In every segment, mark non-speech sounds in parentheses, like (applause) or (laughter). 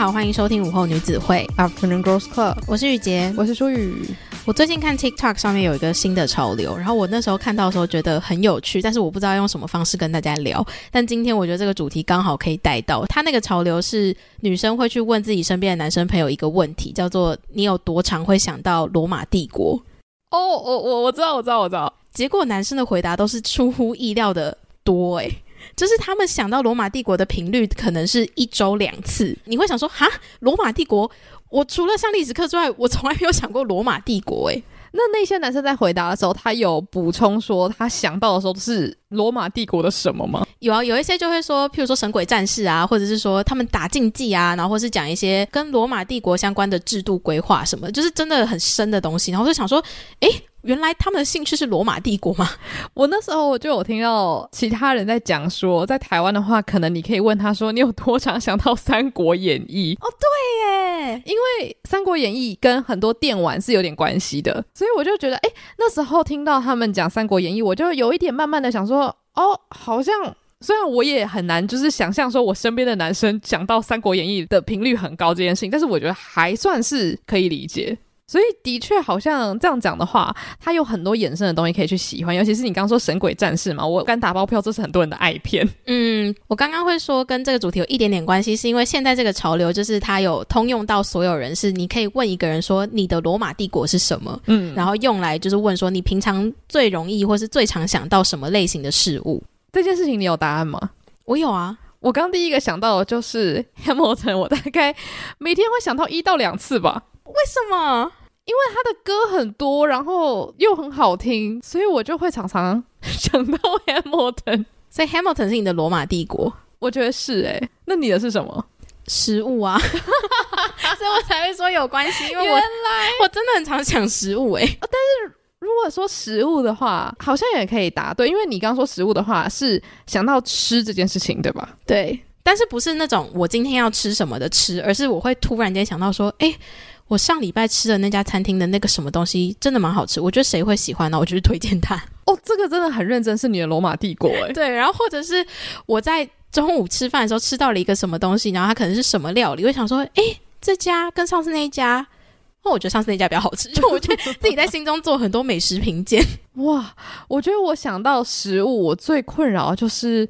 好，欢迎收听午后女子会 Afternoon Girls Club。我是雨洁，我是舒雨。我最近看 TikTok 上面有一个新的潮流，然后我那时候看到的时候觉得很有趣，但是我不知道用什么方式跟大家聊。但今天我觉得这个主题刚好可以带到。他那个潮流是女生会去问自己身边的男生朋友一个问题，叫做“你有多常会想到罗马帝国？”哦，我我我知道，我知道，我知道。结果男生的回答都是出乎意料的多。就是他们想到罗马帝国的频率可能是一周两次，你会想说哈，罗马帝国，我除了上历史课之外，我从来没有想过罗马帝国诶、欸。那那些男生在回答的时候，他有补充说他想到的时候是罗马帝国的什么吗？有啊，有一些就会说，譬如说神鬼战士啊，或者是说他们打竞技啊，然后或是讲一些跟罗马帝国相关的制度规划什么，就是真的很深的东西。然后就想说，诶。原来他们的兴趣是罗马帝国吗？我那时候我就有听到其他人在讲说，在台湾的话，可能你可以问他说，你有多常想到《三国演义》？(laughs) 哦，对耶，因为《三国演义》跟很多电玩是有点关系的，所以我就觉得，哎，那时候听到他们讲《三国演义》，我就有一点慢慢的想说，哦，好像虽然我也很难就是想象说我身边的男生讲到《三国演义》的频率很高这件事情，但是我觉得还算是可以理解。所以的确，好像这样讲的话，它有很多衍生的东西可以去喜欢，尤其是你刚刚说神鬼战士嘛，我敢打包票，这是很多人的爱片。嗯，我刚刚会说跟这个主题有一点点关系，是因为现在这个潮流就是它有通用到所有人，是你可以问一个人说你的罗马帝国是什么，嗯，然后用来就是问说你平常最容易或是最常想到什么类型的事物。这件事情你有答案吗？我有啊，我刚第一个想到的就是 Hamilton，我大概每天会想到一到两次吧。为什么？因为他的歌很多，然后又很好听，所以我就会常常 (laughs) 想到 Hamilton。所以 Hamilton 是你的罗马帝国？我觉得是哎、欸。那你的是什么？食物啊，(laughs) 所以我才会说有关系。因为我来我真的很常想食物哎、欸。但是如果说食物的话，好像也可以答对，因为你刚刚说食物的话是想到吃这件事情，对吧？对，但是不是那种我今天要吃什么的吃，而是我会突然间想到说，哎。我上礼拜吃的那家餐厅的那个什么东西真的蛮好吃，我觉得谁会喜欢呢？我就是推荐他。哦，这个真的很认真，是你的罗马帝国哎。(laughs) 对，然后或者是我在中午吃饭的时候吃到了一个什么东西，然后它可能是什么料理，我想说，哎，这家跟上次那一家，哦，我觉得上次那家比较好吃，(laughs) 就我觉得自己在心中做很多美食评鉴。(laughs) 哇，我觉得我想到食物，我最困扰就是。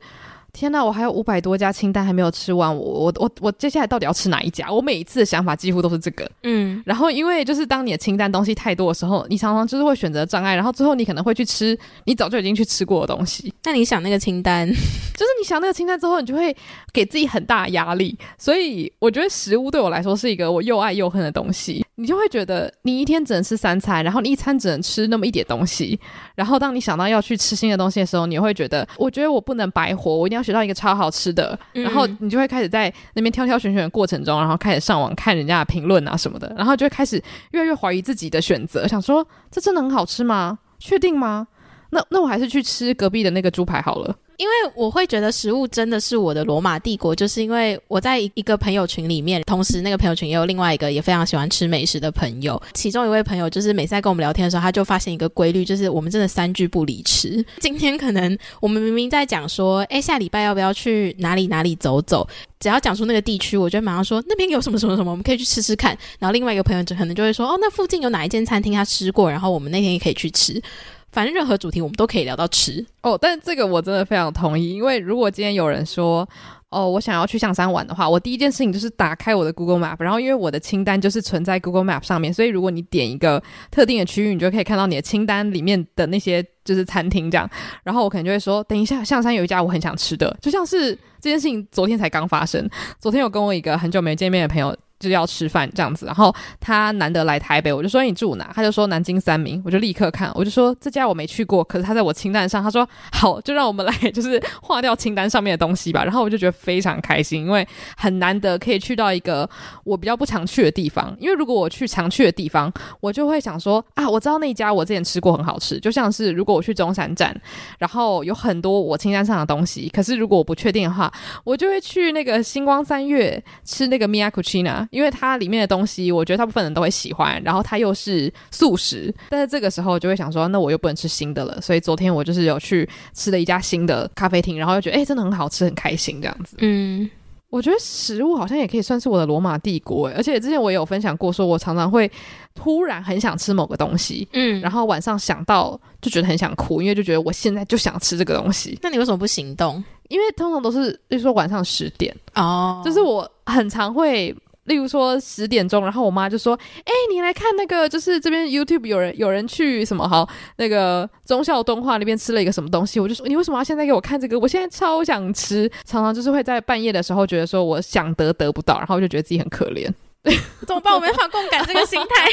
天呐，我还有五百多家清单还没有吃完，我我我我接下来到底要吃哪一家？我每一次的想法几乎都是这个，嗯，然后因为就是当你的清单东西太多的时候，你常常就是会选择障碍，然后最后你可能会去吃你早就已经去吃过的东西。那你想那个清单，(laughs) 就是你想那个清单之后，你就会给自己很大的压力。所以我觉得食物对我来说是一个我又爱又恨的东西。你就会觉得你一天只能吃三餐，然后你一餐只能吃那么一点东西，然后当你想到要去吃新的东西的时候，你会觉得，我觉得我不能白活，我一定要学到一个超好吃的，嗯、然后你就会开始在那边挑挑选选的过程中，然后开始上网看人家的评论啊什么的，然后就会开始越来越怀疑自己的选择，想说这真的很好吃吗？确定吗？那那我还是去吃隔壁的那个猪排好了。因为我会觉得食物真的是我的罗马帝国，就是因为我在一个朋友群里面，同时那个朋友群也有另外一个也非常喜欢吃美食的朋友。其中一位朋友就是每次在跟我们聊天的时候，他就发现一个规律，就是我们真的三句不离吃。(laughs) 今天可能我们明明在讲说，哎，下礼拜要不要去哪里哪里走走？只要讲出那个地区，我就马上说那边有什么什么什么，我们可以去吃吃看。然后另外一个朋友就可能就会说，哦，那附近有哪一间餐厅他吃过，然后我们那天也可以去吃。反正任何主题我们都可以聊到吃哦，但这个我真的非常同意，因为如果今天有人说，哦，我想要去象山玩的话，我第一件事情就是打开我的 Google Map，然后因为我的清单就是存在 Google Map 上面，所以如果你点一个特定的区域，你就可以看到你的清单里面的那些就是餐厅这样。然后我可能就会说，等一下，象山有一家我很想吃的，就像是这件事情昨天才刚发生。昨天有跟我一个很久没见面的朋友。就要吃饭这样子，然后他难得来台北，我就说你住哪？他就说南京三民，我就立刻看，我就说这家我没去过，可是他在我清单上。他说好，就让我们来就是划掉清单上面的东西吧。然后我就觉得非常开心，因为很难得可以去到一个我比较不常去的地方。因为如果我去常去的地方，我就会想说啊，我知道那家我之前吃过很好吃。就像是如果我去中山站，然后有很多我清单上的东西，可是如果我不确定的话，我就会去那个星光三月吃那个 miakuchina。因为它里面的东西，我觉得大部分人都会喜欢，然后它又是素食，但是这个时候就会想说，那我又不能吃新的了，所以昨天我就是有去吃了一家新的咖啡厅，然后又觉得哎，真的很好吃，很开心这样子。嗯，我觉得食物好像也可以算是我的罗马帝国，而且之前我也有分享过，说我常常会突然很想吃某个东西，嗯，然后晚上想到就觉得很想哭，因为就觉得我现在就想吃这个东西。那你为什么不行动？因为通常都是，比如说晚上十点哦，就是我很常会。例如说十点钟，然后我妈就说：“哎、欸，你来看那个，就是这边 YouTube 有人有人去什么好那个忠孝敦化那边吃了一个什么东西。”我就说：“你为什么要现在给我看这个？我现在超想吃。”常常就是会在半夜的时候觉得说我想得得不到，然后我就觉得自己很可怜。怎么办？我没法共感这个心态。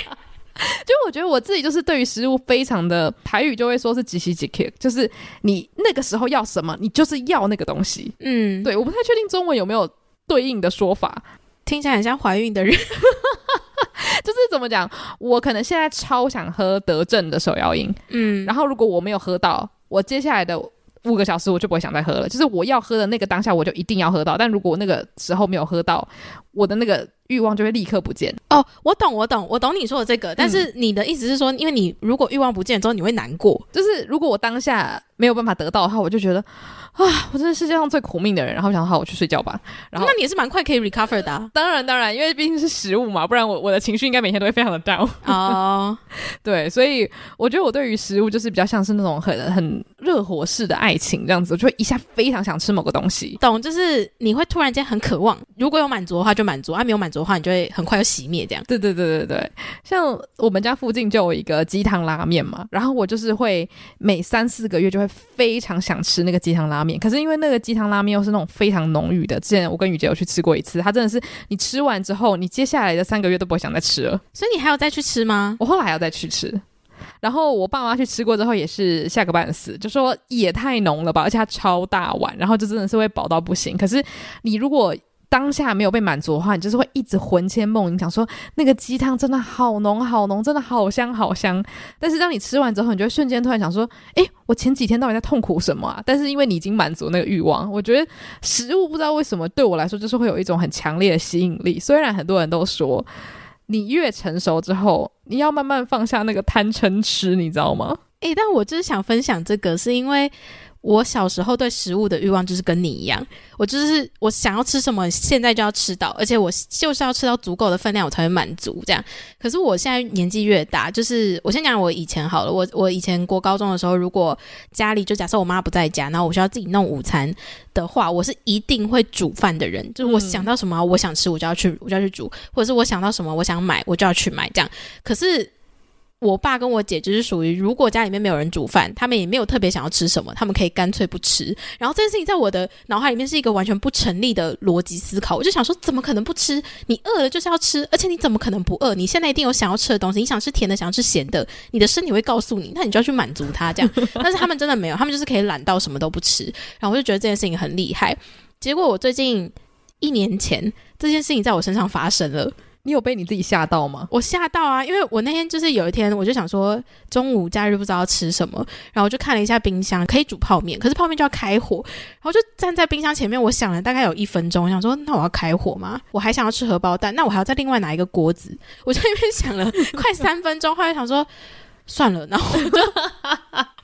就我觉得我自己就是对于食物非常的台语就会说是几喜几 kick，，就是你那个时候要什么，你就是要那个东西。嗯，对，我不太确定中文有没有对应的说法。听起来很像怀孕的人，(laughs) 就是怎么讲？我可能现在超想喝德政的手摇饮，嗯，然后如果我没有喝到，我接下来的五个小时我就不会想再喝了。就是我要喝的那个当下，我就一定要喝到。但如果我那个时候没有喝到，我的那个欲望就会立刻不见。哦，我懂，我懂，我懂你说的这个。但是你的意思是说，因为你如果欲望不见之后，你会难过。就是如果我当下没有办法得到的话，我就觉得。啊，我真的是世界上最苦命的人。然后想好，我去睡觉吧。然后那你也是蛮快可以 recover 的啊。当然，当然，因为毕竟是食物嘛，不然我我的情绪应该每天都会非常的 down。哦，(laughs) 对，所以我觉得我对于食物就是比较像是那种很很热火式的爱情这样子，我就会一下非常想吃某个东西。懂，就是你会突然间很渴望，如果有满足的话就满足，啊没有满足的话，你就会很快就熄灭这样。对对对对对，像我们家附近就有一个鸡汤拉面嘛，然后我就是会每三四个月就会非常想吃那个鸡汤拉面。可是因为那个鸡汤拉面又是那种非常浓郁的，之前我跟雨杰有去吃过一次，它真的是你吃完之后，你接下来的三个月都不会想再吃了。所以你还要再去吃吗？我后来还要再去吃，然后我爸妈去吃过之后也是吓个半死，就说也太浓了吧，而且它超大碗，然后就真的是会饱到不行。可是你如果当下没有被满足的话，你就是会一直魂牵梦萦，想说那个鸡汤真的好浓好浓，真的好香好香。但是当你吃完之后，你就会瞬间突然想说，诶，我前几天到底在痛苦什么啊？(laughs) 但是因为你已经满足那个欲望，我觉得食物不知道为什么对我来说就是会有一种很强烈的吸引力。虽然很多人都说，你越成熟之后，你要慢慢放下那个贪嗔痴，你知道吗？诶，但我就是想分享这个，是因为。我小时候对食物的欲望就是跟你一样，我就是我想要吃什么，现在就要吃到，而且我就是要吃到足够的分量，我才会满足这样。可是我现在年纪越大，就是我先讲我以前好了，我我以前过高中的时候，如果家里就假设我妈不在家，然后我需要自己弄午餐的话，我是一定会煮饭的人，就是我想到什么我想吃，我就要去我就要去煮，或者是我想到什么我想买，我就要去买这样。可是。我爸跟我姐就是属于，如果家里面没有人煮饭，他们也没有特别想要吃什么，他们可以干脆不吃。然后这件事情在我的脑海里面是一个完全不成立的逻辑思考。我就想说，怎么可能不吃？你饿了就是要吃，而且你怎么可能不饿？你现在一定有想要吃的东西，你想吃甜的，想要吃咸的，你的身体会告诉你，那你就要去满足它。这样，但是他们真的没有，他们就是可以懒到什么都不吃。然后我就觉得这件事情很厉害。结果我最近一年前，这件事情在我身上发生了。你有被你自己吓到吗？我吓到啊，因为我那天就是有一天，我就想说中午假日不知道要吃什么，然后我就看了一下冰箱，可以煮泡面，可是泡面就要开火，然后就站在冰箱前面，我想了大概有一分钟，我想说那我要开火吗？我还想要吃荷包蛋，那我还要再另外拿一个锅子，我在那边想了快三分钟，后来想说算了，然后我就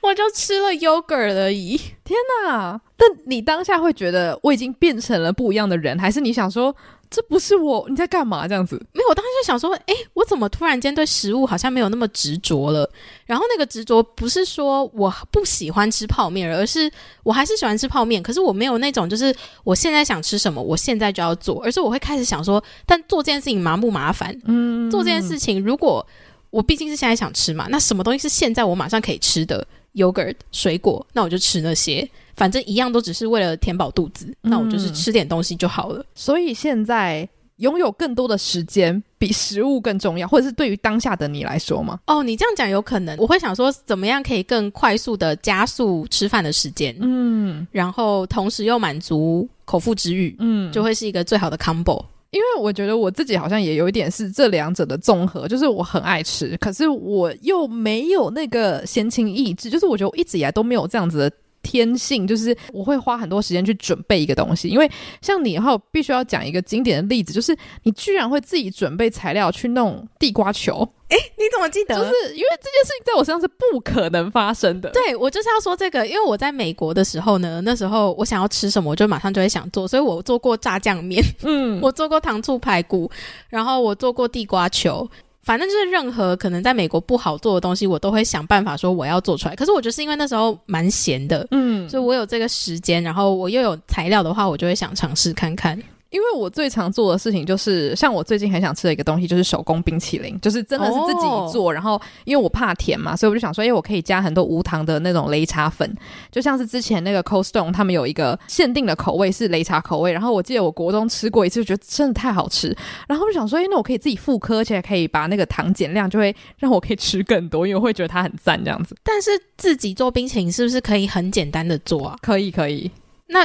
(laughs) 我就吃了 yogurt 而已。天哪！但你当下会觉得我已经变成了不一样的人，还是你想说？这不是我，你在干嘛？这样子没有，我当时就想说，哎，我怎么突然间对食物好像没有那么执着了？然后那个执着不是说我不喜欢吃泡面，而是我还是喜欢吃泡面，可是我没有那种就是我现在想吃什么，我现在就要做，而是我会开始想说，但做这件事情麻不麻烦？嗯，做这件事情，如果我毕竟是现在想吃嘛，那什么东西是现在我马上可以吃的？yogurt 水果，那我就吃那些。反正一样都只是为了填饱肚子，嗯，那我就是吃点东西就好了。所以现在拥有更多的时间比食物更重要，或者是对于当下的你来说吗？哦，你这样讲有可能，我会想说怎么样可以更快速的加速吃饭的时间，嗯，然后同时又满足口腹之欲，嗯，就会是一个最好的 combo。因为我觉得我自己好像也有一点是这两者的综合，就是我很爱吃，可是我又没有那个闲情逸致，就是我觉得我一直以来都没有这样子的。天性就是我会花很多时间去准备一个东西，因为像你的话，我必须要讲一个经典的例子，就是你居然会自己准备材料去弄地瓜球。诶，你怎么记得？就是因为这件事情在我身上是不可能发生的。对，我就是要说这个，因为我在美国的时候呢，那时候我想要吃什么，我就马上就会想做，所以我做过炸酱面，嗯，(laughs) 我做过糖醋排骨，然后我做过地瓜球。反正就是任何可能在美国不好做的东西，我都会想办法说我要做出来。可是我就是因为那时候蛮闲的，嗯，所以我有这个时间，然后我又有材料的话，我就会想尝试看看。因为我最常做的事情就是，像我最近很想吃的一个东西，就是手工冰淇淋，就是真的是自己做。哦、然后因为我怕甜嘛，所以我就想说，哎，我可以加很多无糖的那种擂茶粉，就像是之前那个 Cold Stone 他们有一个限定的口味是擂茶口味。然后我记得我国中吃过一次，就觉得真的太好吃。然后我就想说，哎，那我可以自己复刻，而且可以把那个糖减量，就会让我可以吃更多，因为我会觉得它很赞这样子。但是自己做冰淇淋是不是可以很简单的做啊？可以，可以。那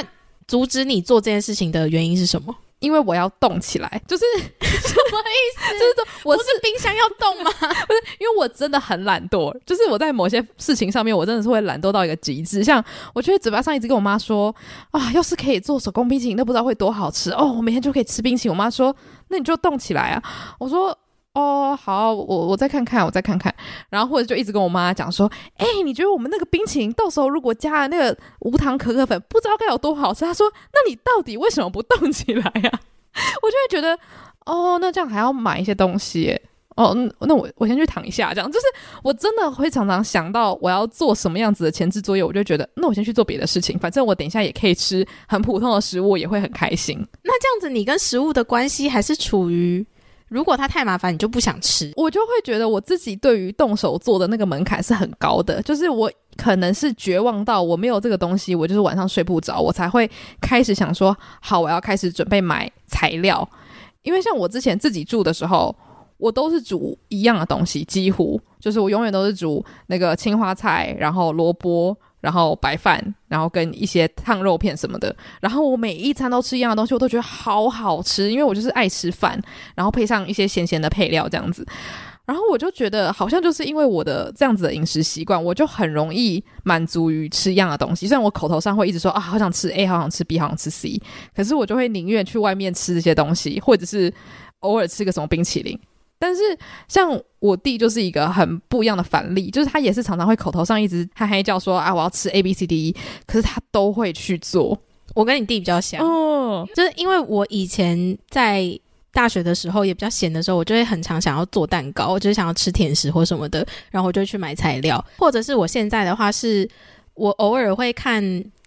阻止你做这件事情的原因是什么？因为我要动起来，就是 (laughs) 什么意思？就是说我是，是冰箱要动吗？(laughs) 不是，因为我真的很懒惰，就是我在某些事情上面，我真的是会懒惰到一个极致。像我觉得嘴巴上一直跟我妈说啊，要是可以做手工冰淇淋，那不知道会多好吃哦！我每天就可以吃冰淇淋。我妈说，那你就动起来啊！我说。哦，好，我我再看看，我再看看，然后或者就一直跟我妈讲说，哎，你觉得我们那个冰淇淋到时候如果加了那个无糖可可粉，不知道该有多好吃？她说，那你到底为什么不动起来呀、(laughs) 我就会觉得，哦，那这样还要买一些东西，哦，那我我先去躺一下，这样就是我真的会常常想到我要做什么样子的前置作业，我就觉得，那我先去做别的事情，反正我等一下也可以吃很普通的食物，也会很开心。那这样子，你跟食物的关系还是处于？如果它太麻烦，你就不想吃，我就会觉得我自己对于动手做的那个门槛是很高的，就是我可能是绝望到我没有这个东西，我就是晚上睡不着，我才会开始想说，好，我要开始准备买材料，因为像我之前自己住的时候，我都是煮一样的东西，几乎就是我永远都是煮那个青花菜，然后萝卜。然后白饭，然后跟一些烫肉片什么的，然后我每一餐都吃一样的东西，我都觉得好好吃，因为我就是爱吃饭，然后配上一些咸咸的配料这样子，然后我就觉得好像就是因为我的这样子的饮食习惯，我就很容易满足于吃一样的东西，虽然我口头上会一直说啊好想吃 A，好想吃 B，好想吃 C，可是我就会宁愿去外面吃这些东西，或者是偶尔吃个什么冰淇淋。但是像我弟就是一个很不一样的反例，就是他也是常常会口头上一直嗨嗨叫说啊我要吃 A B C D E，可是他都会去做。我跟你弟比较像，哦，就是因为我以前在大学的时候也比较闲的时候，我就会很常想要做蛋糕，我就是想要吃甜食或什么的，然后我就去买材料，或者是我现在的话是我偶尔会看。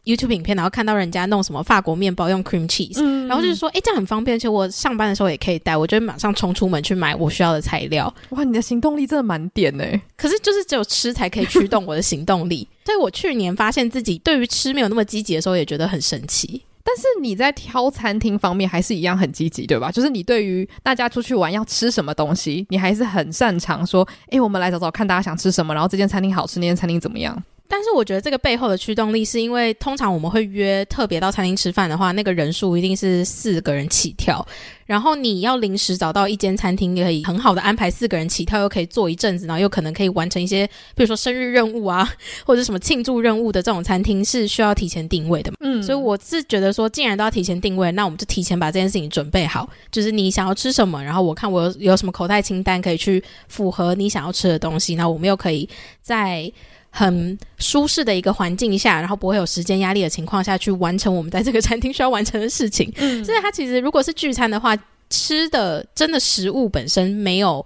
YouTube 影片，然后看到人家弄什么法国面包用 cream cheese，嗯，然后就是说，哎，这样很方便，而且我上班的时候也可以带，我就会马上冲出门去买我需要的材料。哇，你的行动力真的蛮点呢。可是就是只有吃才可以驱动我的行动力，所以我去年发现自己对于吃没有那么积极的时候，也觉得很神奇。但是你在挑餐厅方面还是一样很积极，对吧？就是你对于大家出去玩要吃什么东西，你还是很擅长说，哎，我们来找找看大家想吃什么，然后这间餐厅好吃，那间餐厅怎么样？但是我觉得这个背后的驱动力，是因为通常我们会约特别到餐厅吃饭的话，那个人数一定是四个人起跳。然后你要临时找到一间餐厅，可以很好的安排四个人起跳，又可以坐一阵子，然后又可能可以完成一些，比如说生日任务啊，或者什么庆祝任务的这种餐厅，是需要提前定位的嘛。嗯，所以我是觉得说，既然都要提前定位，那我们就提前把这件事情准备好，就是你想要吃什么，然后我看我有有什么口袋清单可以去符合你想要吃的东西，那我们又可以在。很舒适的一个环境下，然后不会有时间压力的情况下去完成我们在这个餐厅需要完成的事情。嗯，所以它其实如果是聚餐的话，吃的真的食物本身没有。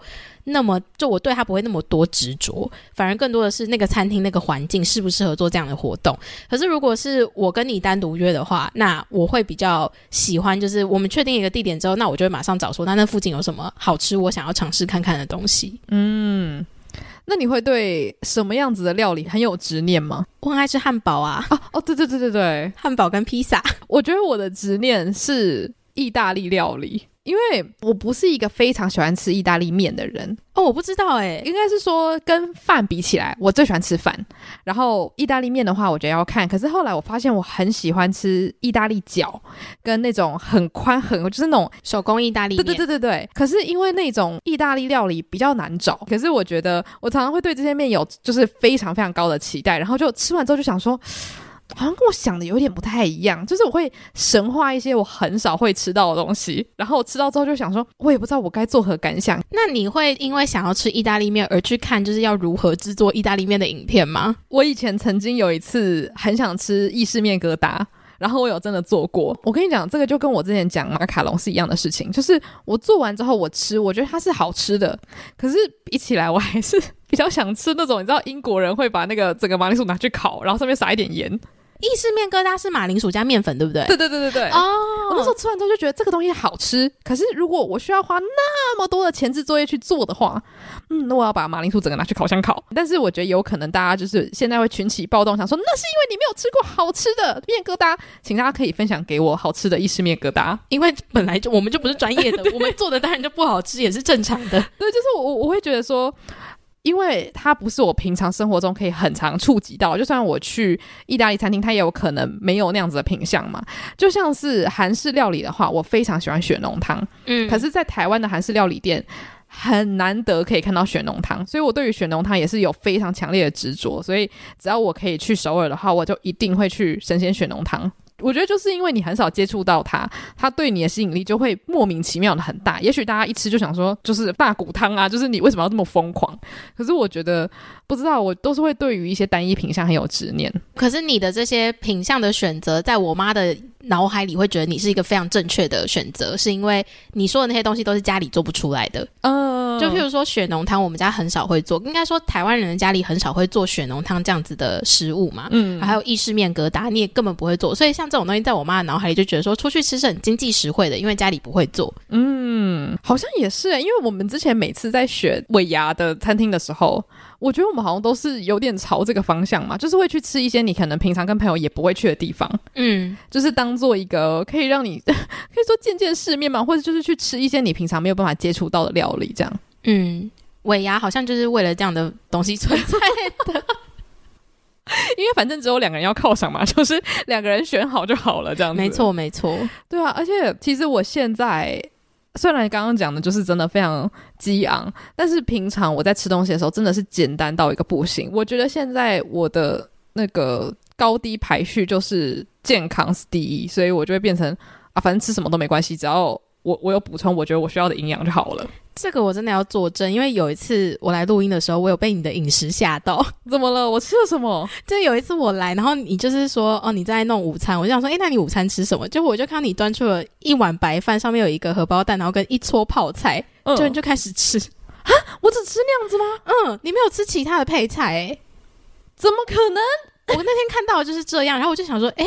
那么，就我对他不会那么多执着，反而更多的是那个餐厅那个环境适不适合做这样的活动。可是，如果是我跟你单独约的话，那我会比较喜欢，就是我们确定一个地点之后，那我就会马上找说，那那附近有什么好吃，我想要尝试看看的东西。嗯，那你会对什么样子的料理很有执念吗？我很爱吃汉堡啊！哦哦，对对对对对，汉堡跟披萨。我觉得我的执念是意大利料理。因为我不是一个非常喜欢吃意大利面的人哦，我不知道诶，应该是说跟饭比起来，我最喜欢吃饭。然后意大利面的话，我觉得要看。可是后来我发现我很喜欢吃意大利饺，跟那种很宽很就是那种手工意大利面。对对对对对。可是因为那种意大利料理比较难找，可是我觉得我常常会对这些面有就是非常非常高的期待，然后就吃完之后就想说。好像跟我想的有点不太一样，就是我会神化一些我很少会吃到的东西，然后我吃到之后就想说，我也不知道我该作何感想。那你会因为想要吃意大利面而去看就是要如何制作意大利面的影片吗？我以前曾经有一次很想吃意式面疙瘩，然后我有真的做过。我跟你讲，这个就跟我之前讲马卡龙是一样的事情，就是我做完之后我吃，我觉得它是好吃的，可是比起来我还是 (laughs) 比较想吃那种，你知道英国人会把那个整个马铃薯拿去烤，然后上面撒一点盐。意式面疙瘩是马铃薯加面粉，对不对？对对对对对。哦，我那时候吃完之后就觉得这个东西好吃，可是如果我需要花那么多的前置作业去做的话，嗯，那我要把马铃薯整个拿去烤箱烤。但是我觉得有可能大家就是现在会群起暴动，想说那是因为你没有吃过好吃的面疙瘩，请大家可以分享给我好吃的意式面疙瘩，因为本来就我们就不是专业的，我们做的当然就不好吃，也是正常的。(laughs) 对，就是我我会觉得说。因为它不是我平常生活中可以很常触及到，就算我去意大利餐厅，它也有可能没有那样子的品相嘛。就像是韩式料理的话，我非常喜欢雪浓汤，嗯，可是，在台湾的韩式料理店很难得可以看到雪浓汤，所以我对于雪浓汤也是有非常强烈的执着。所以只要我可以去首尔的话，我就一定会去神仙雪浓汤。我觉得就是因为你很少接触到它，它对你的吸引力就会莫名其妙的很大。也许大家一吃就想说，就是大骨汤啊，就是你为什么要这么疯狂？可是我觉得不知道，我都是会对于一些单一品相很有执念。可是你的这些品相的选择，在我妈的脑海里会觉得你是一个非常正确的选择，是因为你说的那些东西都是家里做不出来的。嗯，就譬如说雪浓汤，我们家很少会做，应该说台湾人的家里很少会做雪浓汤这样子的食物嘛。嗯，还有意式面疙瘩，你也根本不会做，所以像这种东西，在我妈的脑海里就觉得说出去吃是很经济实惠的，因为家里不会做。嗯，好像也是，因为我们之前每次在选尾牙的餐厅的时候。我觉得我们好像都是有点朝这个方向嘛，就是会去吃一些你可能平常跟朋友也不会去的地方，嗯，就是当做一个可以让你 (laughs) 可以说见见世面嘛，或者就是去吃一些你平常没有办法接触到的料理，这样。嗯，尾牙好像就是为了这样的东西存在的，(laughs) 因为反正只有两个人要犒赏嘛，(laughs) 就是两个人选好就好了，这样子。没错，没错。对啊，而且其实我现在。虽然刚刚讲的就是真的非常激昂，但是平常我在吃东西的时候真的是简单到一个不行。我觉得现在我的那个高低排序就是健康是第一，所以我就会变成啊，反正吃什么都没关系，只要我我有补充我觉得我需要的营养就好了。这个我真的要作证，因为有一次我来录音的时候，我有被你的饮食吓到。(laughs) 怎么了？我吃了什么？就有一次我来，然后你就是说，哦，你在弄午餐，我就想说，诶，那你午餐吃什么？就我就看到你端出了一碗白饭，上面有一个荷包蛋，然后跟一撮泡菜，嗯、就你就开始吃。啊，我只吃那样子吗？嗯，你没有吃其他的配菜？诶，怎么可能？我那天看到就是这样，然后我就想说，诶，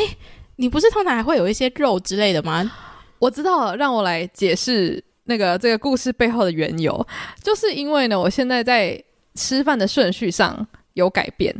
你不是通常还会有一些肉之类的吗？我知道了，让我来解释。那个这个故事背后的缘由，就是因为呢，我现在在吃饭的顺序上有改变，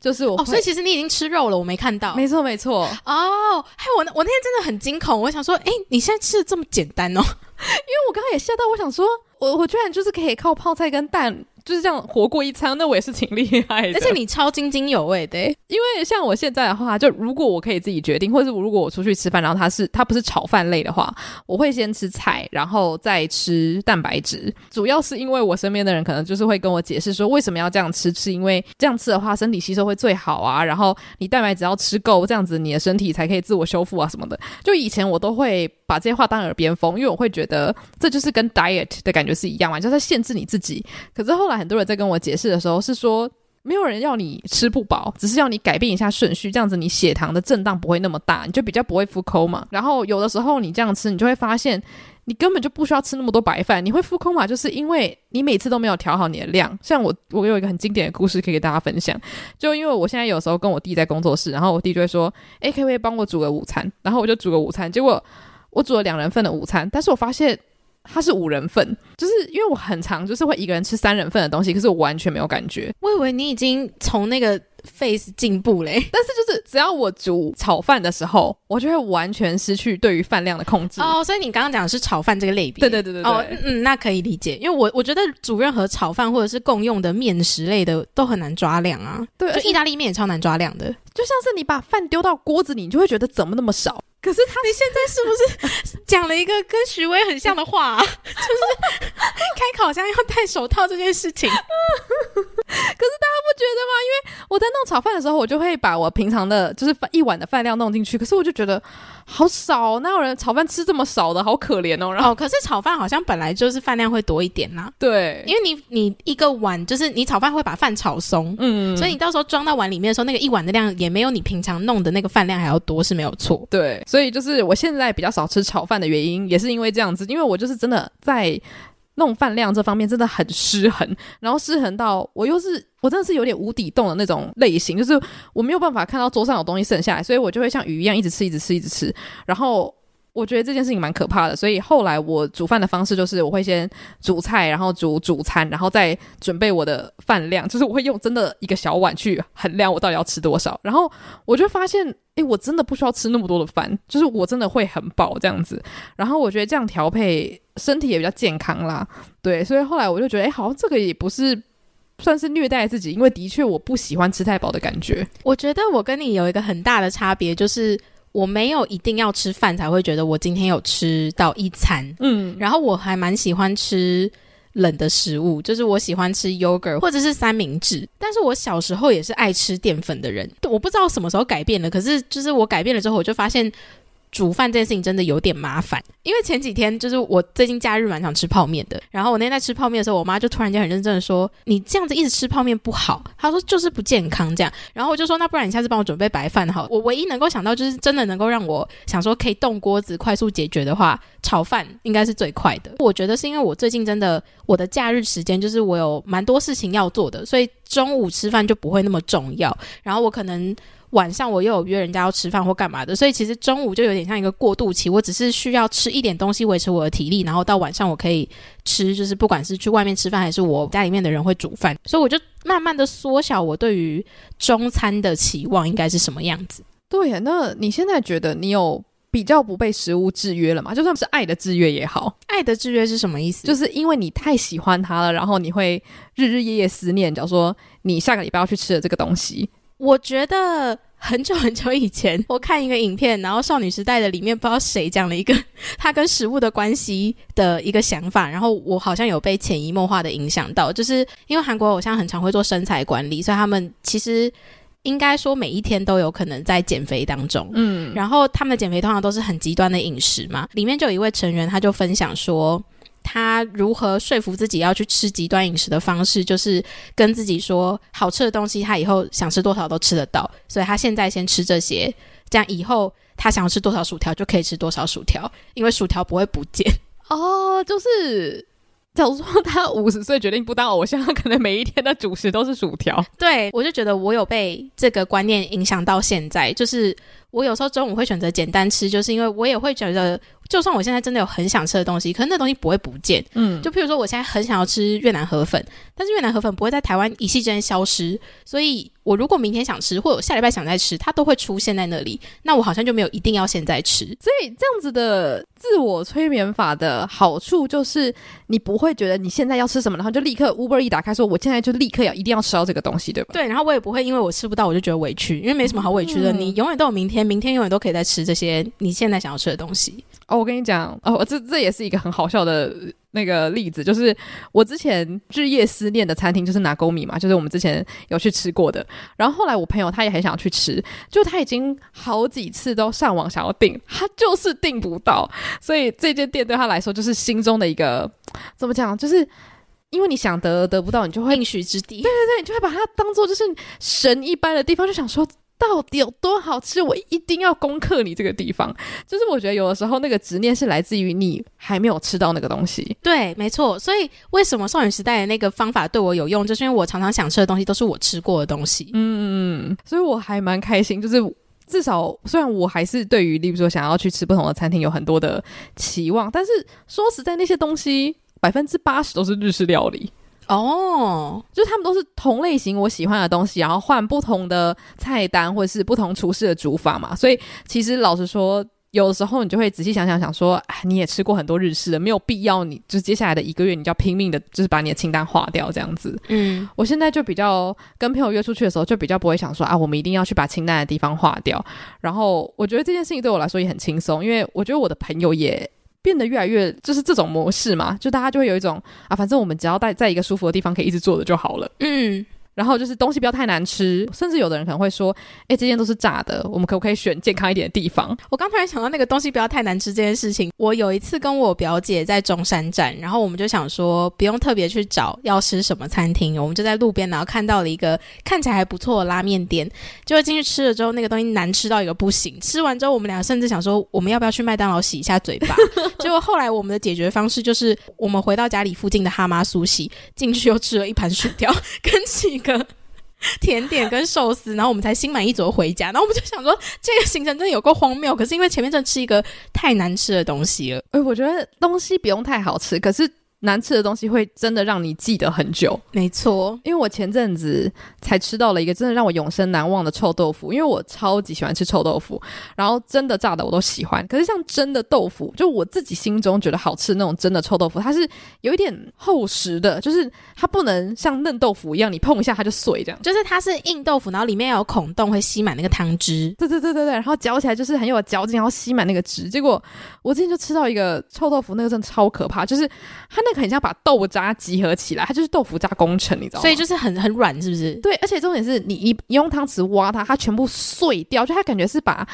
就是我、哦，所以其实你已经吃肉了，我没看到。没错，没错。哦，还有我那我那天真的很惊恐，我想说，哎，你现在吃的这么简单哦？(laughs) 因为我刚刚也吓到，我想说，我我居然就是可以靠泡菜跟蛋。就是这样活过一餐，那我也是挺厉害的。而且你超津津有味的，因为像我现在的话，就如果我可以自己决定，或者是如果我出去吃饭，然后它是它不是炒饭类的话，我会先吃菜，然后再吃蛋白质。主要是因为我身边的人可能就是会跟我解释说，为什么要这样吃，是因为这样吃的话，身体吸收会最好啊。然后你蛋白质要吃够，这样子你的身体才可以自我修复啊什么的。就以前我都会把这些话当耳边风，因为我会觉得这就是跟 diet 的感觉是一样嘛，就是在限制你自己。可是后来很多人在跟我解释的时候是说，没有人要你吃不饱，只是要你改变一下顺序，这样子你血糖的震荡不会那么大，你就比较不会复 coma 嘛。然后有的时候你这样吃，你就会发现你根本就不需要吃那么多白饭，你会腹空嘛？就是因为你每次都没有调好你的量。像我，我有一个很经典的故事可以给大家分享，就因为我现在有时候跟我弟在工作室，然后我弟就会说：“哎，可不可以帮我煮个午餐？”然后我就煮个午餐，结果我煮了两人份的午餐，但是我发现。它是五人份，就是因为我很常就是会一个人吃三人份的东西，可是我完全没有感觉。我以为你已经从那个 face 进步嘞，(laughs) 但是就是只要我煮炒饭的时候，我就会完全失去对于饭量的控制。哦，所以你刚刚讲的是炒饭这个类别？对对对对对。哦，嗯，那可以理解，因为我我觉得煮任何炒饭或者是共用的面食类的都很难抓量啊。对，就意大利面也超难抓量的，就像是你把饭丢到锅子里，你就会觉得怎么那么少。可是他，你现在 (laughs) 是不是讲了一个跟徐威很像的话，啊？(laughs) 就是开烤箱要戴手套这件事情。(laughs) 可是大家不觉得吗？因为我在弄炒饭的时候，我就会把我平常的就是一碗的饭量弄进去。可是我就觉得好少，哪有人炒饭吃这么少的？好可怜哦。然后，哦，可是炒饭好像本来就是饭量会多一点啦。对，因为你你一个碗就是你炒饭会把饭炒松，嗯，所以你到时候装到碗里面的时候，那个一碗的量也没有你平常弄的那个饭量还要多，是没有错。对。所以就是我现在比较少吃炒饭的原因，也是因为这样子，因为我就是真的在弄饭量这方面真的很失衡，然后失衡到我又是我真的是有点无底洞的那种类型，就是我没有办法看到桌上有东西剩下来，所以我就会像鱼一样一直吃，一直吃，一直吃，然后。我觉得这件事情蛮可怕的，所以后来我煮饭的方式就是我会先煮菜，然后煮主餐，然后再准备我的饭量，就是我会用真的一个小碗去衡量我到底要吃多少。然后我就发现，诶，我真的不需要吃那么多的饭，就是我真的会很饱这样子。然后我觉得这样调配身体也比较健康啦，对。所以后来我就觉得，诶，好像这个也不是算是虐待自己，因为的确我不喜欢吃太饱的感觉。我觉得我跟你有一个很大的差别，就是。我没有一定要吃饭才会觉得我今天有吃到一餐，嗯，然后我还蛮喜欢吃冷的食物，就是我喜欢吃 yogurt 或者是三明治，但是我小时候也是爱吃淀粉的人，我不知道什么时候改变了，可是就是我改变了之后，我就发现。煮饭这件事情真的有点麻烦，因为前几天就是我最近假日蛮想吃泡面的，然后我那天在吃泡面的时候，我妈就突然间很认真的说：“你这样子一直吃泡面不好。”她说：“就是不健康这样。”然后我就说：“那不然你下次帮我准备白饭好。”我唯一能够想到就是真的能够让我想说可以动锅子快速解决的话，炒饭应该是最快的。我觉得是因为我最近真的我的假日时间就是我有蛮多事情要做的，所以中午吃饭就不会那么重要。然后我可能。晚上我又有约人家要吃饭或干嘛的，所以其实中午就有点像一个过渡期，我只是需要吃一点东西维持我的体力，然后到晚上我可以吃，就是不管是去外面吃饭还是我家里面的人会煮饭，所以我就慢慢的缩小我对于中餐的期望应该是什么样子。对呀，那你现在觉得你有比较不被食物制约了吗？就算是爱的制约也好，爱的制约是什么意思？就是因为你太喜欢它了，然后你会日日夜夜思念，假如说你下个礼拜要去吃的这个东西。我觉得很久很久以前，(laughs) 我看一个影片，然后少女时代的里面不知道谁讲了一个 (laughs) 他跟食物的关系的一个想法，然后我好像有被潜移默化的影响到，就是因为韩国偶像很常会做身材管理，所以他们其实应该说每一天都有可能在减肥当中，嗯，然后他们的减肥通常都是很极端的饮食嘛，里面就有一位成员他就分享说。他如何说服自己要去吃极端饮食的方式，就是跟自己说，好吃的东西他以后想吃多少都吃得到，所以他现在先吃这些，这样以后他想要吃多少薯条就可以吃多少薯条，因为薯条不会不见。哦，就是假如说他五十岁决定不当偶像，他可能每一天的主食都是薯条。(laughs) 对，我就觉得我有被这个观念影响到现在，就是我有时候中午会选择简单吃，就是因为我也会觉得。就算我现在真的有很想吃的东西，可是那东西不会不见。嗯，就譬如说，我现在很想要吃越南河粉，但是越南河粉不会在台湾一夕之间消失，所以我如果明天想吃，或者我下礼拜想再吃，它都会出现在那里。那我好像就没有一定要现在吃。所以这样子的自我催眠法的好处就是，你不会觉得你现在要吃什么，然后就立刻 Uber 一打开说，我现在就立刻要一定要吃到这个东西，对吧？对，然后我也不会因为我吃不到，我就觉得委屈，因为没什么好委屈的。嗯、你永远都有明天，明天永远都可以再吃这些你现在想要吃的东西。哦，我跟你讲，哦，这这也是一个很好笑的那个例子，就是我之前日夜思念的餐厅就是 Nagomi 嘛，就是我们之前有去吃过的。然后后来我朋友他也很想去吃，就他已经好几次都上网想要订，他就是订不到。所以这间店对他来说就是心中的一个怎么讲，就是因为你想得得不到，你就会应许之地。对对对，你就会把它当做就是神一般的地方，就想说。到底有多好吃，我一定要攻克你这个地方。就是我觉得有的时候那个执念是来自于你还没有吃到那个东西。对，没错。所以为什么少女时代的那个方法对我有用，就是因为我常常想吃的东西都是我吃过的东西。嗯，所以我还蛮开心，就是。至少，虽然我还是对于，例如说想要去吃不同的餐厅有很多的期望，但是说实在，那些东西百分之八十都是日式料理哦，oh. 就是他们都是同类型我喜欢的东西，然后换不同的菜单或者是不同厨师的煮法嘛，所以其实老实说。有的时候你就会仔细想想想说，哎，你也吃过很多日式的，没有必要你，你就接下来的一个月，你就要拼命的，就是把你的清单划掉这样子。嗯，我现在就比较跟朋友约出去的时候，就比较不会想说啊，我们一定要去把清单的地方划掉。然后我觉得这件事情对我来说也很轻松，因为我觉得我的朋友也变得越来越就是这种模式嘛，就大家就会有一种啊，反正我们只要在在一个舒服的地方可以一直坐着就好了。嗯。然后就是东西不要太难吃，甚至有的人可能会说：“哎，这些都是炸的，我们可不可以选健康一点的地方？”我刚突然想到那个东西不要太难吃这件事情。我有一次跟我表姐在中山站，然后我们就想说不用特别去找要吃什么餐厅，我们就在路边，然后看到了一个看起来还不错的拉面店，结果进去吃了之后，那个东西难吃到一个不行。吃完之后，我们两个甚至想说我们要不要去麦当劳洗一下嘴巴？(laughs) 结果后来我们的解决方式就是我们回到家里附近的哈妈苏西，进去又吃了一盘薯条跟几个。(laughs) 甜点跟寿司，然后我们才心满意足回家。然后我们就想说，这个行程真的有够荒谬。可是因为前面正吃一个太难吃的东西了，哎，我觉得东西不用太好吃，可是。难吃的东西会真的让你记得很久，没错。因为我前阵子才吃到了一个真的让我永生难忘的臭豆腐，因为我超级喜欢吃臭豆腐，然后真的炸的我都喜欢。可是像真的豆腐，就我自己心中觉得好吃的那种真的臭豆腐，它是有一点厚实的，就是它不能像嫩豆腐一样，你碰一下它就碎这样。就是它是硬豆腐，然后里面有孔洞，会吸满那个汤汁。对对对对对，然后嚼起来就是很有嚼劲，然后吸满那个汁。结果我之前就吃到一个臭豆腐，那个真的超可怕，就是它那个很像把豆渣集合起来，它就是豆腐渣工程，你知道吗？所以就是很很软，是不是？对，而且重点是你你你用汤匙挖它，它全部碎掉，就它感觉是把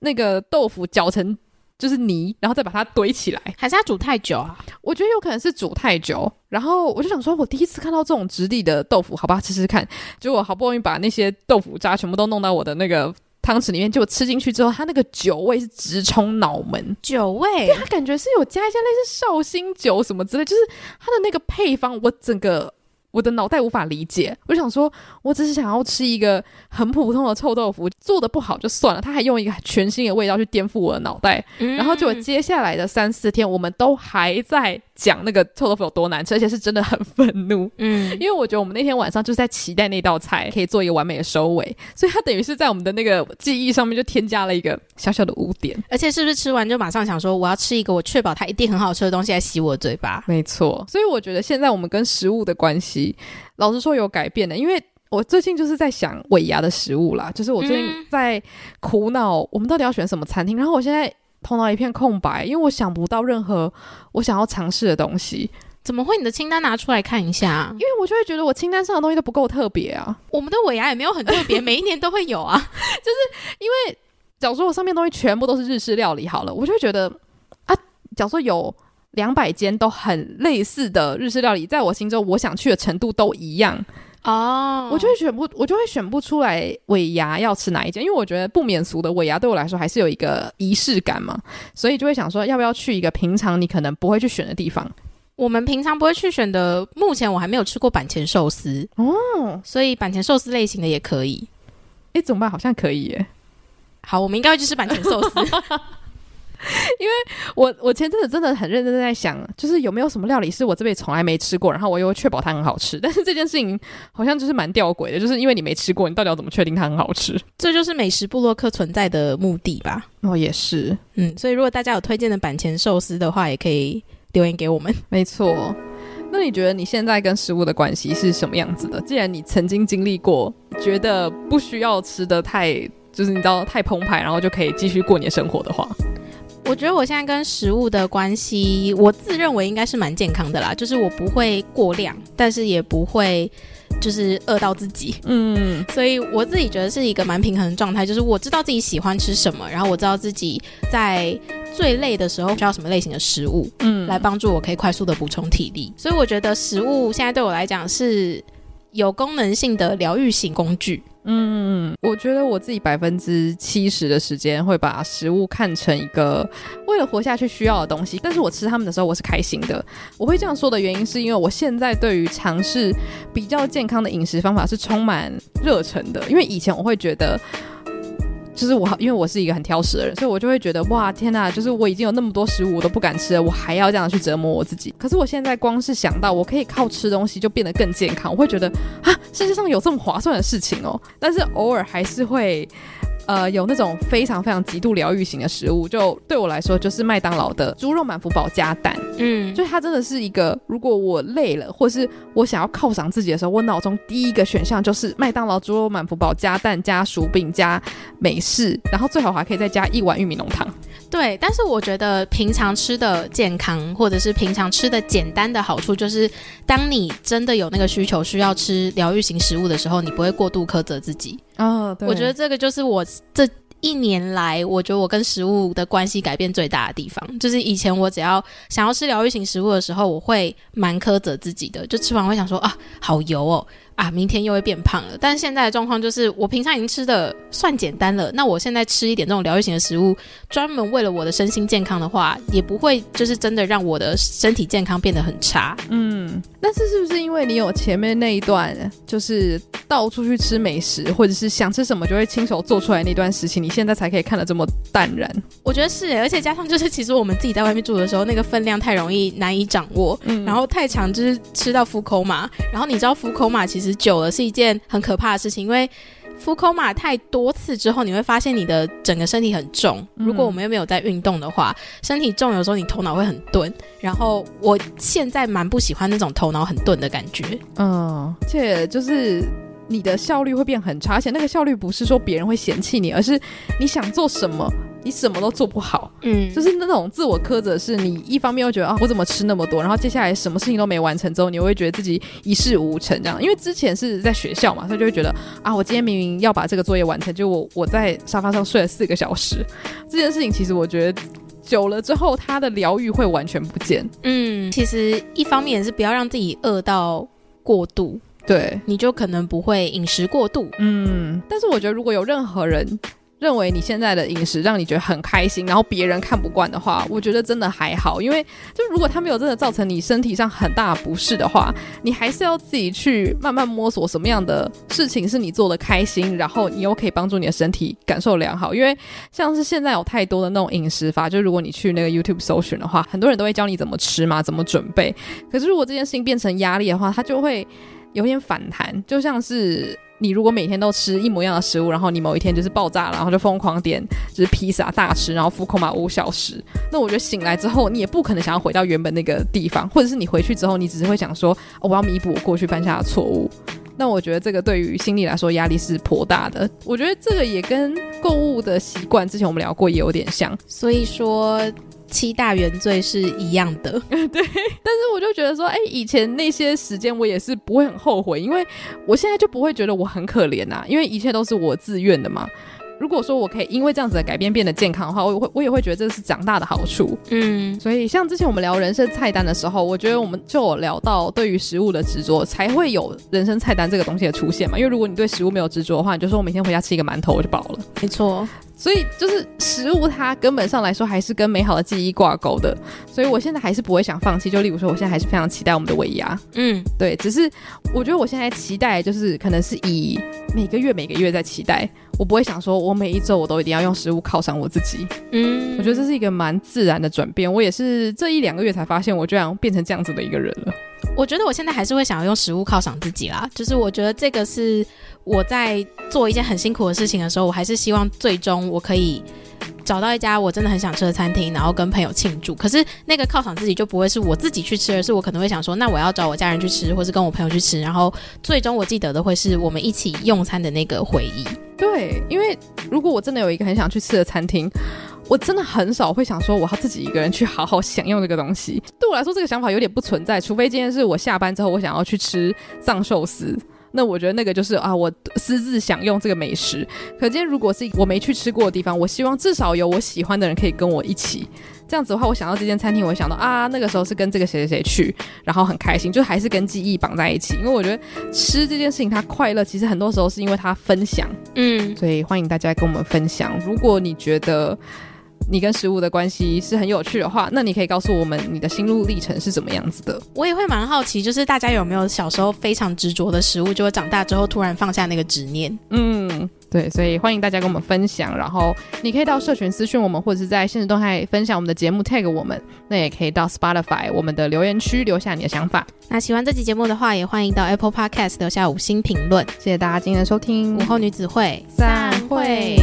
那个豆腐搅成就是泥，然后再把它堆起来，还是它煮太久啊？我觉得有可能是煮太久。然后我就想说，我第一次看到这种质地的豆腐，好吧，吃吃看。结果好不容易把那些豆腐渣全部都弄到我的那个。汤匙里面，就吃进去之后，它那个酒味是直冲脑门。酒味，对，它感觉是有加一些类似绍兴酒什么之类，就是它的那个配方，我整个。我的脑袋无法理解，我就想说，我只是想要吃一个很普通的臭豆腐，做的不好就算了，他还用一个全新的味道去颠覆我的脑袋，嗯、然后结果接下来的三四天，我们都还在讲那个臭豆腐有多难吃，而且是真的很愤怒，嗯，因为我觉得我们那天晚上就是在期待那道菜可以做一个完美的收尾，所以它等于是在我们的那个记忆上面就添加了一个小小的污点，而且是不是吃完就马上想说，我要吃一个我确保它一定很好吃的东西来洗我的嘴巴？没错，所以我觉得现在我们跟食物的关系。老实说有改变的，因为我最近就是在想尾牙的食物啦，就是我最近在苦恼我们到底要选什么餐厅，然后我现在头脑一片空白，因为我想不到任何我想要尝试的东西。怎么会？你的清单拿出来看一下，因为我就会觉得我清单上的东西都不够特别啊。我们的尾牙也没有很特别，(laughs) 每一年都会有啊。(laughs) 就是因为假如说我上面东西全部都是日式料理好了，我就会觉得啊，假如说有。两百间都很类似的日式料理，在我心中，我想去的程度都一样哦，oh. 我就会选不，我就会选不出来尾牙要吃哪一间，因为我觉得不免俗的尾牙对我来说还是有一个仪式感嘛，所以就会想说，要不要去一个平常你可能不会去选的地方？我们平常不会去选的，目前我还没有吃过板前寿司哦，oh. 所以板前寿司类型的也可以。哎，怎么办？好像可以耶。好，我们应该会去吃板前寿司。(laughs) (laughs) 因为我我前阵子真的很认真在想，就是有没有什么料理是我这辈子从来没吃过，然后我又确保它很好吃。(laughs) 但是这件事情好像就是蛮吊诡的，就是因为你没吃过，你到底要怎么确定它很好吃？(laughs) 这就是美食部落客存在的目的吧？哦，也是，嗯，所以如果大家有推荐的板前寿司的话，也可以留言给我们。没错，那你觉得你现在跟食物的关系是什么样子的？既然你曾经经历过，觉得不需要吃的太，就是你知道太澎湃，然后就可以继续过你的生活的话。我觉得我现在跟食物的关系，我自认为应该是蛮健康的啦。就是我不会过量，但是也不会就是饿到自己。嗯，所以我自己觉得是一个蛮平衡的状态。就是我知道自己喜欢吃什么，然后我知道自己在最累的时候需要什么类型的食物，嗯，来帮助我可以快速的补充体力。所以我觉得食物现在对我来讲是有功能性的疗愈型工具。嗯，我觉得我自己百分之七十的时间会把食物看成一个为了活下去需要的东西，但是我吃它们的时候我是开心的。我会这样说的原因是因为我现在对于尝试比较健康的饮食方法是充满热忱的，因为以前我会觉得。就是我，因为我是一个很挑食的人，所以我就会觉得哇，天哪！就是我已经有那么多食物我都不敢吃了，我还要这样去折磨我自己。可是我现在光是想到我可以靠吃东西就变得更健康，我会觉得啊，世界上有这么划算的事情哦。但是偶尔还是会。呃，有那种非常非常极度疗愈型的食物，就对我来说就是麦当劳的猪肉满福堡加蛋。嗯，就它真的是一个，如果我累了，或是我想要犒赏自己的时候，我脑中第一个选项就是麦当劳猪肉满福堡加蛋加薯饼加美式，然后最好还可以再加一碗玉米浓汤。对，但是我觉得平常吃的健康，或者是平常吃的简单的好处，就是当你真的有那个需求需要吃疗愈型食物的时候，你不会过度苛责自己。哦，我觉得这个就是我这一年来，我觉得我跟食物的关系改变最大的地方，就是以前我只要想要吃疗愈型食物的时候，我会蛮苛责自己的，就吃完会想说啊，好油哦。啊，明天又会变胖了。但现在的状况就是，我平常已经吃的算简单了。那我现在吃一点这种疗愈型的食物，专门为了我的身心健康的话，也不会就是真的让我的身体健康变得很差。嗯，但是是不是因为你有前面那一段，就是到处去吃美食，或者是想吃什么就会亲手做出来那段时期，你现在才可以看得这么淡然？我觉得是，而且加上就是，其实我们自己在外面住的时候，那个分量太容易难以掌握，嗯，然后太常就是吃到 food coma，然后你知道 food coma 其实。久了是一件很可怕的事情，因为 food coma 太多次之后，你会发现你的整个身体很重。如果我们又没有在运动的话，身体重，有时候你头脑会很钝。然后我现在蛮不喜欢那种头脑很钝的感觉。嗯，而且就是你的效率会变很差，而且那个效率不是说别人会嫌弃你，而是你想做什么。你什么都做不好，嗯，就是那种自我苛责，是你一方面又觉得啊，我怎么吃那么多，然后接下来什么事情都没完成之后，你会觉得自己一事无成这样。因为之前是在学校嘛，所以就会觉得啊，我今天明明要把这个作业完成，就我我在沙发上睡了四个小时，这件事情其实我觉得久了之后，他的疗愈会完全不见。嗯，其实一方面是不要让自己饿到过度，对，你就可能不会饮食过度。嗯，但是我觉得如果有任何人。认为你现在的饮食让你觉得很开心，然后别人看不惯的话，我觉得真的还好，因为就如果他没有真的造成你身体上很大的不适的话，你还是要自己去慢慢摸索什么样的事情是你做的开心，然后你又可以帮助你的身体感受良好。因为像是现在有太多的那种饮食法，就如果你去那个 YouTube 搜寻的话，很多人都会教你怎么吃嘛，怎么准备。可是如果这件事情变成压力的话，它就会有点反弹，就像是。你如果每天都吃一模一样的食物，然后你某一天就是爆炸了，然后就疯狂点就是披萨大吃，然后 food coma 五小时，那我觉得醒来之后你也不可能想要回到原本那个地方，或者是你回去之后你只是会想说，我要弥补我过去犯下的错误。那我觉得这个对于心理来说压力是颇大的。我觉得这个也跟购物的习惯之前我们聊过也有点像，所以说。七大原罪是一样的，(laughs) 对。但是我就觉得说，哎、欸，以前那些时间我也是不会很后悔，因为我现在就不会觉得我很可怜呐、啊，因为一切都是我自愿的嘛。如果说我可以因为这样子的改变变得健康的话，我会我也会觉得这是长大的好处。嗯，所以像之前我们聊人生菜单的时候，我觉得我们就有聊到对于食物的执着，才会有人生菜单这个东西的出现嘛。因为如果你对食物没有执着的话，你就说我每天回家吃一个馒头我就饱了。没错。所以就是食物，它根本上来说还是跟美好的记忆挂钩的。所以我现在还是不会想放弃。就例如说，我现在还是非常期待我们的尾牙。嗯，对。只是我觉得我现在期待就是可能是以每个月每个月在期待，我不会想说我每一周我都一定要用食物犒赏我自己。嗯，我觉得这是一个蛮自然的转变。我也是这一两个月才发现，我居然变成这样子的一个人了。我觉得我现在还是会想要用食物犒赏自己啦，就是我觉得这个是我在做一件很辛苦的事情的时候，我还是希望最终我可以找到一家我真的很想吃的餐厅，然后跟朋友庆祝。可是那个犒赏自己就不会是我自己去吃，而是我可能会想说，那我要找我家人去吃，或是跟我朋友去吃，然后最终我记得的会是我们一起用餐的那个回忆。对，因为如果我真的有一个很想去吃的餐厅。我真的很少会想说我要自己一个人去好好享用这个东西。对我来说，这个想法有点不存在，除非今天是我下班之后，我想要去吃藏寿司。那我觉得那个就是啊，我私自享用这个美食。可见如果是我没去吃过的地方，我希望至少有我喜欢的人可以跟我一起。这样子的话，我想到这间餐厅，我会想到啊，那个时候是跟这个谁谁谁去，然后很开心，就还是跟记忆绑在一起。因为我觉得吃这件事情，它快乐，其实很多时候是因为它分享。嗯，所以欢迎大家跟我们分享。如果你觉得你跟食物的关系是很有趣的话，那你可以告诉我们你的心路历程是怎么样子的。我也会蛮好奇，就是大家有没有小时候非常执着的食物，就会长大之后突然放下那个执念？嗯，对，所以欢迎大家跟我们分享。然后你可以到社群私讯我们，或者是在现实动态分享我们的节目，tag 我们。那也可以到 Spotify 我们的留言区留下你的想法。那喜欢这期节目的话，也欢迎到 Apple Podcast 留下五星评论。谢谢大家今天的收听，午后女子会散会。